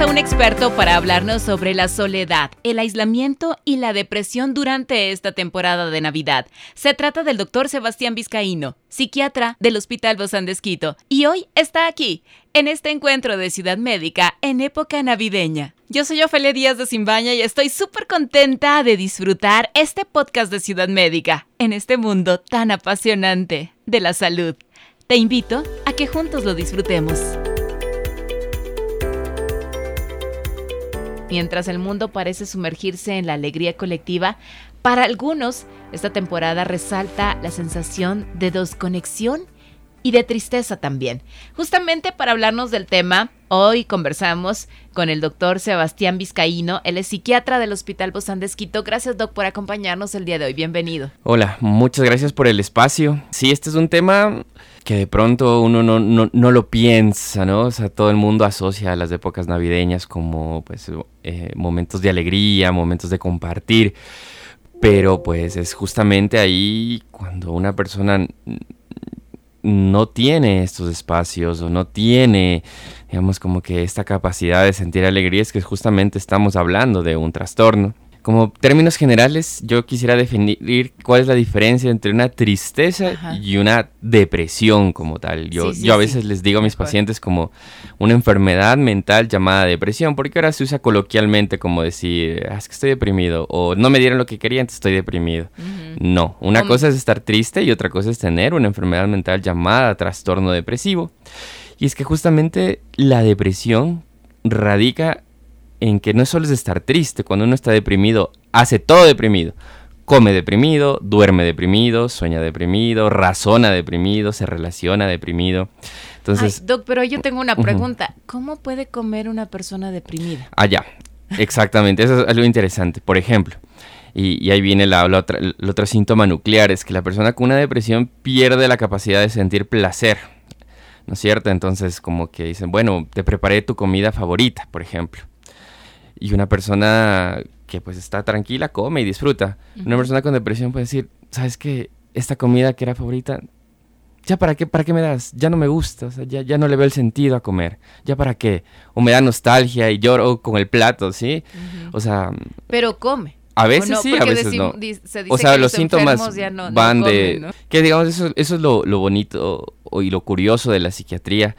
a un experto para hablarnos sobre la soledad, el aislamiento y la depresión durante esta temporada de Navidad. Se trata del doctor Sebastián Vizcaíno, psiquiatra del Hospital Bozán de y hoy está aquí, en este encuentro de Ciudad Médica en época navideña. Yo soy Ofelia Díaz de Simbaña y estoy súper contenta de disfrutar este podcast de Ciudad Médica en este mundo tan apasionante de la salud. Te invito a que juntos lo disfrutemos. Mientras el mundo parece sumergirse en la alegría colectiva, para algunos esta temporada resalta la sensación de desconexión y de tristeza también. Justamente para hablarnos del tema, hoy conversamos con el doctor Sebastián Vizcaíno, él es psiquiatra del Hospital Bozán de Esquito. Gracias, doc, por acompañarnos el día de hoy. Bienvenido. Hola, muchas gracias por el espacio. Sí, este es un tema que de pronto uno no, no, lo piensa, ¿no? O sea, todo el mundo asocia las épocas navideñas como pues eh, momentos de alegría, momentos de compartir, pero pues es justamente ahí cuando una persona no tiene estos espacios o no tiene, digamos, como que esta capacidad de sentir alegría, es que justamente estamos hablando de un trastorno. Como términos generales, yo quisiera definir cuál es la diferencia entre una tristeza y una depresión como tal. Yo, yo a veces les digo a mis pacientes como una enfermedad mental llamada depresión, porque ahora se usa coloquialmente como decir, ah, es que estoy deprimido, o no me dieron lo que quería, entonces estoy deprimido. No, una cosa es estar triste y otra cosa es tener una enfermedad mental llamada trastorno depresivo. Y es que justamente la depresión radica en que no solo es estar triste, cuando uno está deprimido, hace todo deprimido. Come deprimido, duerme deprimido, sueña deprimido, razona deprimido, se relaciona deprimido. Entonces, doc, pero yo tengo una pregunta. ¿Cómo puede comer una persona deprimida? Ah, ya. Exactamente. Eso es algo interesante. Por ejemplo, y, ahí viene la, otra, el otro síntoma nuclear, es que la persona con una depresión pierde la capacidad de sentir placer. ¿No es cierto? Entonces, como que dicen, bueno, te preparé tu comida favorita, por ejemplo y una persona que pues está tranquila come y disfruta. Una persona con depresión puede decir, ¿sabes qué? Esta comida que era favorita, ¿ya para qué, para qué me das? Ya no me gusta, o sea, ya, ya no le veo el sentido a comer. ¿Ya para qué? O me da nostalgia y lloro con el plato, ¿sí? O sea... Pero come. A veces sí, a veces no. o sea, los, síntomas van de... Que digamos, eso, eso es lo, lo bonito y lo curioso de la psiquiatría,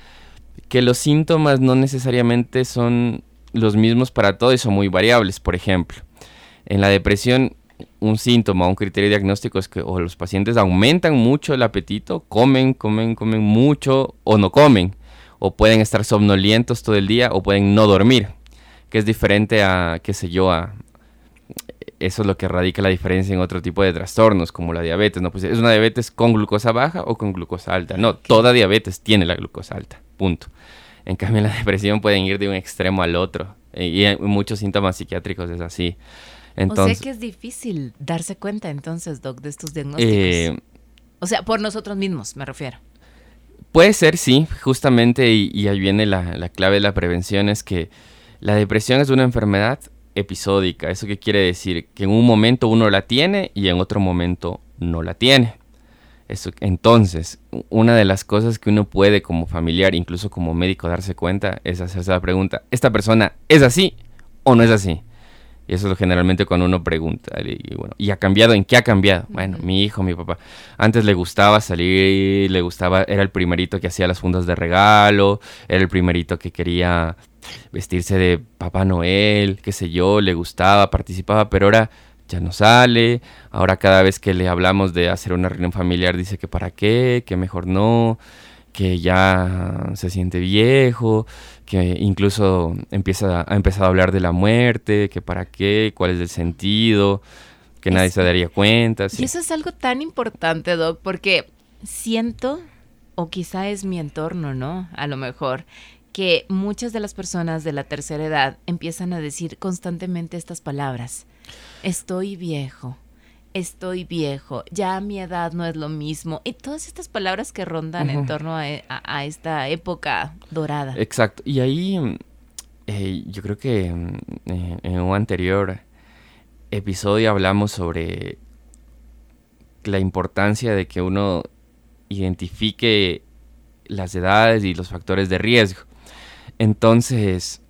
que los síntomas no necesariamente son los mismos para todos y son muy variables. Por ejemplo, en la depresión, un síntoma, un criterio diagnóstico es que o los pacientes aumentan mucho el apetito, comen, comen, comen mucho o no comen, o pueden estar somnolientos todo el día o pueden no dormir, que es diferente a, qué sé yo, a, eso es lo que radica la diferencia en otro tipo de trastornos, como la diabetes. ¿no? Pues es una diabetes con glucosa baja o con glucosa alta. No, toda diabetes tiene la glucosa alta. Punto. En cambio, la depresión pueden ir de un extremo al otro. Y en muchos síntomas psiquiátricos es así. Entonces, o sea que es difícil darse cuenta entonces, Doc, de estos diagnósticos. Eh, o sea, por nosotros mismos, me refiero. Puede ser, sí, justamente, y, ahí viene la, la, clave de la prevención, es que la depresión es una enfermedad episódica. ¿Eso qué quiere decir? Que en un momento uno la tiene y en otro momento no la tiene entonces, una de las cosas que uno puede como familiar, incluso como médico, darse cuenta es hacerse la pregunta, ¿esta persona es así o no es así? Y eso es lo generalmente cuando uno pregunta. Y, bueno, ¿y ha cambiado? ¿En qué ha cambiado? Bueno, mi hijo, mi papá. Antes le gustaba salir, le gustaba, era el primerito que hacía las fundas de regalo, era el primerito que quería vestirse de Papá Noel, qué sé yo, le gustaba, participaba, pero ahora ya no sale. Ahora cada vez que le hablamos de hacer una reunión familiar dice que para qué, que mejor no, que ya se siente viejo, que incluso empieza, ha empezado a hablar de la muerte, que para qué, cuál es el sentido, que nadie se daría cuenta. Y eso es algo tan importante, Doc, porque siento, o quizá es mi entorno, ¿no? A lo mejor, que muchas de las personas de la tercera edad empiezan a decir constantemente estas palabras estoy viejo, estoy viejo, ya mi edad no es lo mismo. Y todas estas palabras que rondan en torno e, a, esta época dorada. Exacto. Y ahí eh, yo creo que mm, eh, en un anterior episodio hablamos sobre la importancia de que uno identifique las edades y los factores de riesgo. Entonces,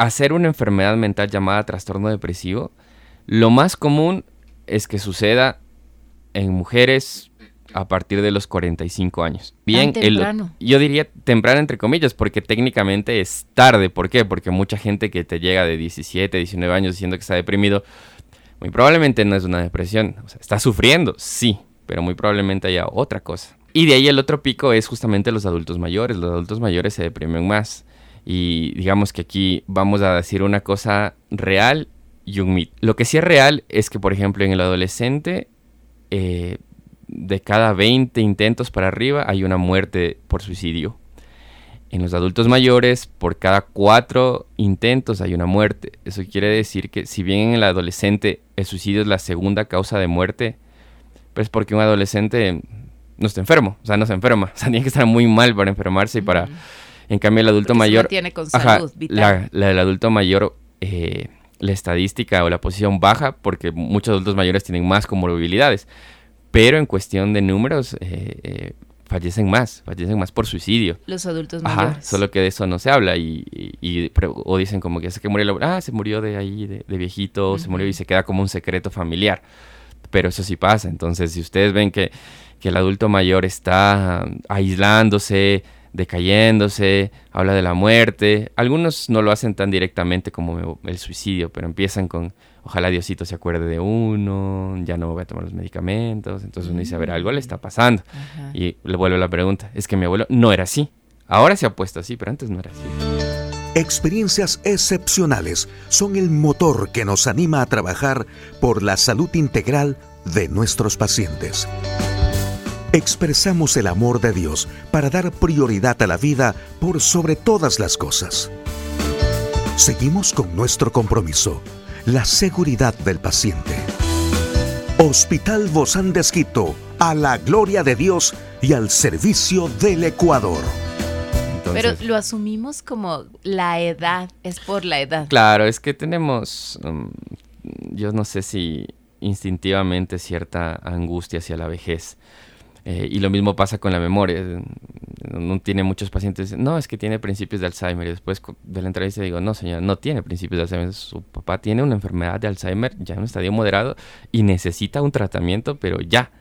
hacer una enfermedad mental llamada trastorno depresivo, lo más común es que suceda en mujeres a partir de los 45 años. Bien, temprano. yo diría temprano entre comillas, porque técnicamente es tarde. ¿Por qué? Porque mucha gente que te llega de 17, 19 años diciendo que está deprimido, muy probablemente no es una depresión. O sea, está sufriendo, sí, pero muy probablemente haya otra cosa. Y de ahí el otro pico es justamente los adultos mayores. Los adultos mayores se deprimen más. Y digamos que aquí vamos a decir una cosa real y un mito. Lo que sí es real es que, por ejemplo, en el adolescente, eh, de cada 20 intentos para arriba hay una muerte por suicidio. En los adultos mayores, por cada 4 intentos hay una muerte. Eso quiere decir que si bien en el adolescente el suicidio es la segunda causa de muerte, pues porque un adolescente no está enfermo, o sea, no se enferma, o sea, tiene que estar muy mal para enfermarse y para... En cambio, el adulto mayor... tiene con salud La, del adulto mayor, eh, la estadística o la posición baja porque muchos adultos mayores tienen más comorbilidades. Pero en cuestión de números, eh, eh, fallecen más, fallecen más por suicidio. Los adultos Ajá, mayores. Solo que de eso no se habla y, y, o dicen como que hace que murió, ah, se murió de ahí, de, viejito, se murió y se queda como un secreto familiar. Pero eso sí pasa. Entonces, si ustedes ven que, que el adulto mayor está aislándose, decayéndose, habla de la muerte. Algunos no lo hacen tan directamente como el suicidio, pero empiezan con, ojalá Diosito se acuerde de uno, ya no voy a tomar los medicamentos. Entonces uno dice, a ver, algo le está pasando. Y le vuelve la pregunta, es que mi abuelo no era así. Ahora se ha puesto así, pero antes no era así. Experiencias excepcionales son el motor que nos anima a trabajar por la salud integral de nuestros pacientes expresamos el amor de Dios para dar prioridad a la vida por sobre todas las cosas. Seguimos con nuestro compromiso, la seguridad del paciente. Hospital Bozán de Esquito, a la gloria de Dios y al servicio del Ecuador. Pero lo asumimos como la edad, es por la edad. Claro, es que tenemos, um, yo no sé si instintivamente cierta angustia hacia la vejez. Eh, y lo mismo pasa con la memoria. No tiene muchos pacientes, no, es que tiene principios de Alzheimer. Y después de la entrevista digo, no, señora, no tiene principios de Alzheimer. Su papá tiene una enfermedad de Alzheimer ya en un estadio moderado y necesita un tratamiento, pero ya.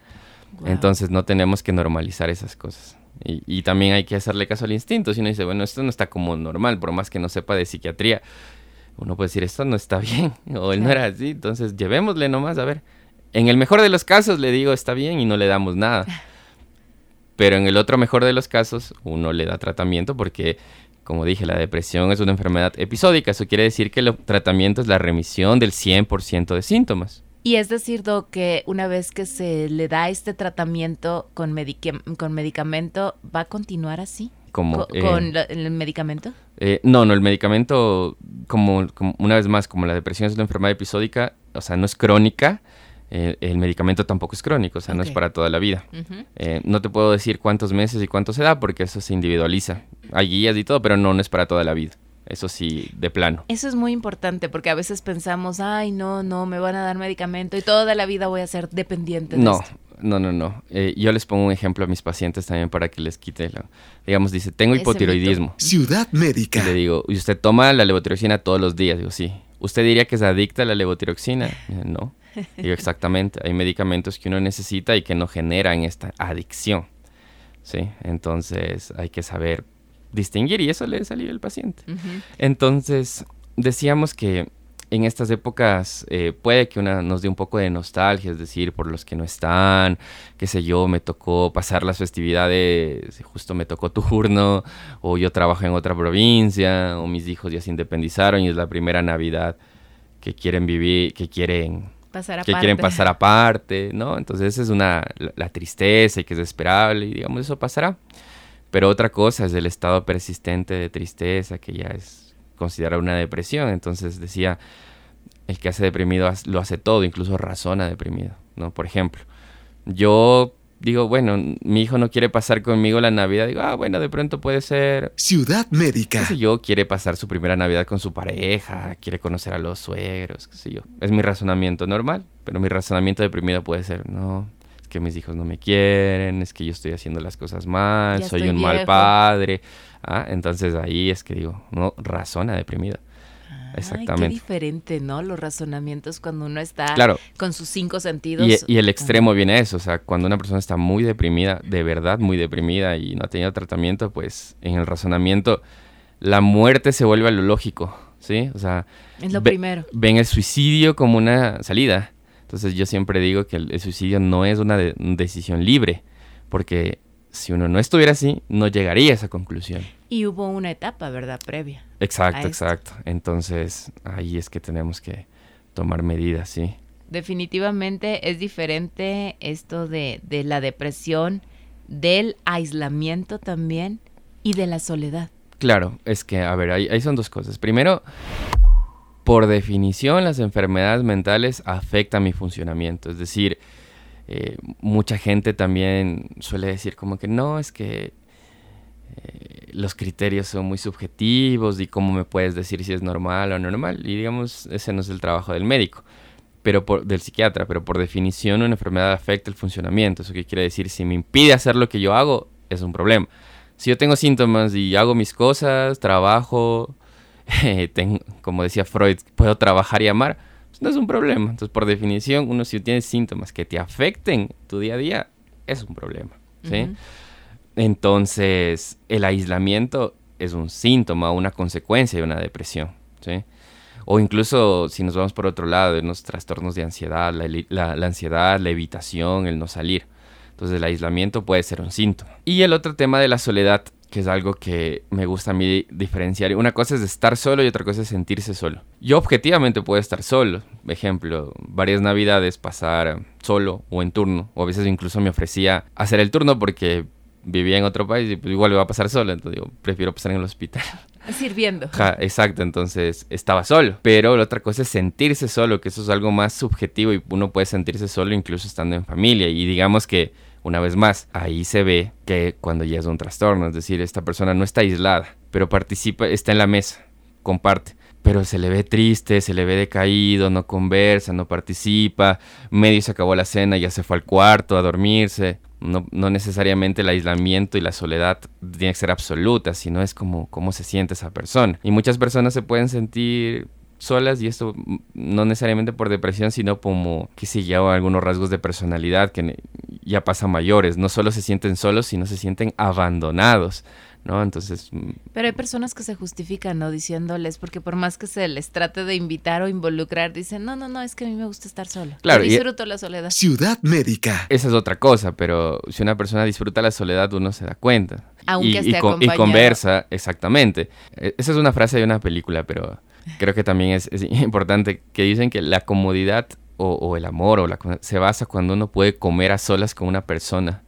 Entonces no tenemos que normalizar esas cosas. Y, y, también hay que hacerle caso al instinto. Si uno dice, bueno, esto no está como normal, por más que no sepa de psiquiatría, uno puede decir, esto no está bien, o él no era así. Entonces llevémosle nomás a ver. En el mejor de los casos le digo, está bien y no le damos nada. Pero en el otro mejor de los casos, uno le da tratamiento porque, como dije, la depresión es una enfermedad episódica. Eso quiere decir que el tratamiento es la remisión del 100% de síntomas. Y es decir, que una vez que se le da este tratamiento con, con medicamento, ¿va a continuar así? Como, ¿Con, eh, el medicamento? Eh, no, no, el medicamento, como, una vez más, como la depresión es una enfermedad episódica, o sea, no es crónica, el medicamento tampoco es crónico, o sea, no es para toda la vida. Eh, no te puedo decir cuántos meses y cuánto se da porque eso se individualiza. Hay guías y todo, pero no, no es para toda la vida. Eso sí, de plano. Eso es muy importante porque a veces pensamos, ay, no, no, me van a dar medicamento y toda la vida voy a ser dependiente de no. No, no, no. Eh, yo les pongo un ejemplo a mis pacientes también para que les quite la... Digamos, dice, tengo hipotiroidismo. Ciudad médica. le digo, ¿y usted toma la levotiroxina todos los días? Digo, sí. ¿Usted diría que es adicta a la levotiroxina? No. Y exactamente, hay medicamentos que uno necesita y que no generan esta adicción. ¿sí? Entonces hay que saber distinguir y eso le salir al paciente. Entonces decíamos que en estas épocas eh, puede que una nos dé un poco de nostalgia, es decir, por los que no están, qué sé yo, me tocó pasar las festividades, justo me tocó turno, o yo trabajo en otra provincia, o mis hijos ya se independizaron y es la primera Navidad que quieren vivir, que quieren que quieren pasar aparte, ¿no? Entonces esa es una, la, tristeza y que es esperable y digamos eso pasará. Pero otra cosa es el estado persistente de tristeza que ya es considerado una depresión. Entonces decía, el que hace deprimido lo hace todo, incluso razona deprimido, ¿no? Por ejemplo, yo digo, bueno, mi hijo no quiere pasar conmigo la Navidad, digo, ah, bueno, de pronto puede ser... Ciudad Médica. ¿Qué sé yo? Quiere pasar su primera Navidad con su pareja, quiere conocer a los suegros, qué sé yo. Es mi razonamiento normal, pero mi razonamiento deprimido puede ser, no, es que mis hijos no me quieren, es que yo estoy haciendo las cosas mal, soy un mal padre. Ah, entonces ahí es que digo, no, razona deprimida. Exactamente. qué diferente, ¿no? Los razonamientos cuando uno está con sus cinco sentidos. Y, el extremo viene a eso, o sea, cuando una persona está muy deprimida, de verdad muy deprimida y no ha tenido tratamiento, pues en el razonamiento la muerte se vuelve a lo lógico, ¿sí? O sea, es lo primero. Ven el suicidio como una salida. Entonces yo siempre digo que el, suicidio no es una decisión libre, porque si uno no estuviera así, no llegaría a esa conclusión. Y hubo una etapa, ¿verdad? Previa. Exacto, exacto. Entonces, ahí es que tenemos que tomar medidas, sí. Definitivamente es diferente esto de, de la depresión, del aislamiento también y de la soledad. Claro, es que, a ver, ahí, ahí son dos cosas. Primero, por definición, las enfermedades mentales afectan mi funcionamiento. Es decir, eh, mucha gente también suele decir como que no, es que eh, los criterios son muy subjetivos y cómo me puedes decir si es normal o no normal. Y digamos, ese no es el trabajo del médico, pero por, del psiquiatra, pero por definición una enfermedad afecta el funcionamiento. Eso qué quiere decir, si me impide hacer lo que yo hago, es un problema. Si yo tengo síntomas y hago mis cosas, trabajo, tengo, como decía Freud, puedo trabajar y amar, no es un problema. Entonces, por definición, uno si tiene síntomas que te afecten tu día a día, es un problema. ¿sí? Entonces, el aislamiento es un síntoma, una consecuencia de una depresión. ¿sí? O incluso si nos vamos por otro lado, en los trastornos de ansiedad, la, la ansiedad, la evitación, el no salir. Entonces el aislamiento puede ser un síntoma. Y el otro tema de la soledad que es algo que me gusta a mí diferenciar. Una cosa es estar solo y otra cosa es sentirse solo. Yo objetivamente puedo estar solo. Ejemplo, varias navidades pasar solo o en turno. O a veces incluso me ofrecía hacer el turno porque vivía en otro país y pues igual me va a pasar solo. Entonces digo, prefiero pasar en el hospital. Sirviendo. exacto, entonces estaba solo. Pero la otra cosa es sentirse solo, que eso es algo más subjetivo y uno puede sentirse solo incluso estando en familia. Y digamos que una vez más, ahí se ve que cuando ya es un trastorno, es decir, esta persona no está aislada, pero participa, está en la mesa, comparte, pero se le ve triste, se le ve decaído, no conversa, no participa, medio se acabó la cena, ya se fue al cuarto a dormirse. No, no, necesariamente el aislamiento y la soledad tiene que ser absoluta, sino es como cómo se siente esa persona. Y muchas personas se pueden sentir solas y esto no necesariamente por depresión, sino como que se lleva algunos rasgos de personalidad que ya pasan mayores, no solo se sienten solos, sino se sienten abandonados. ¿No? Entonces... Mm, Pero hay personas que se justifican, ¿no? Diciéndoles, porque por más que se les trate de invitar o involucrar, dicen, no, no, no, es que a mí me gusta estar solo. Claro. disfruto la soledad. Ciudad médica. Esa es otra cosa, pero si una persona disfruta la soledad, uno se da cuenta. Aunque y, esté y, y conversa, exactamente. E, esa es una frase de una película, pero creo que también es, importante que dicen que la comodidad o, el amor o la, se basa cuando uno puede comer a solas con una persona.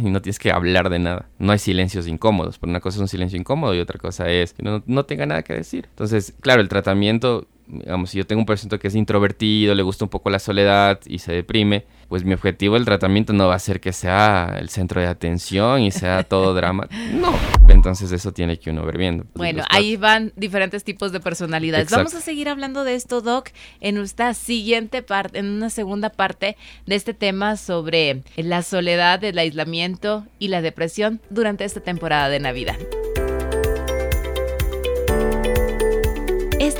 Y no tienes que hablar de nada. No hay silencios incómodos. Pero una cosa es un silencio incómodo y otra cosa es que no, no tenga nada que decir. Entonces, claro, el tratamiento digamos, si yo tengo un paciente que es introvertido, le gusta un poco la soledad y se deprime, pues mi objetivo del tratamiento no va a ser que sea el centro de atención y sea todo drama. No. Entonces eso tiene que uno ver viendo. Bueno, ahí van diferentes tipos de personalidades. Vamos a seguir hablando de esto, Doc, en nuestra siguiente parte, en una segunda parte de este tema sobre la soledad, el aislamiento y la depresión durante esta temporada de Navidad.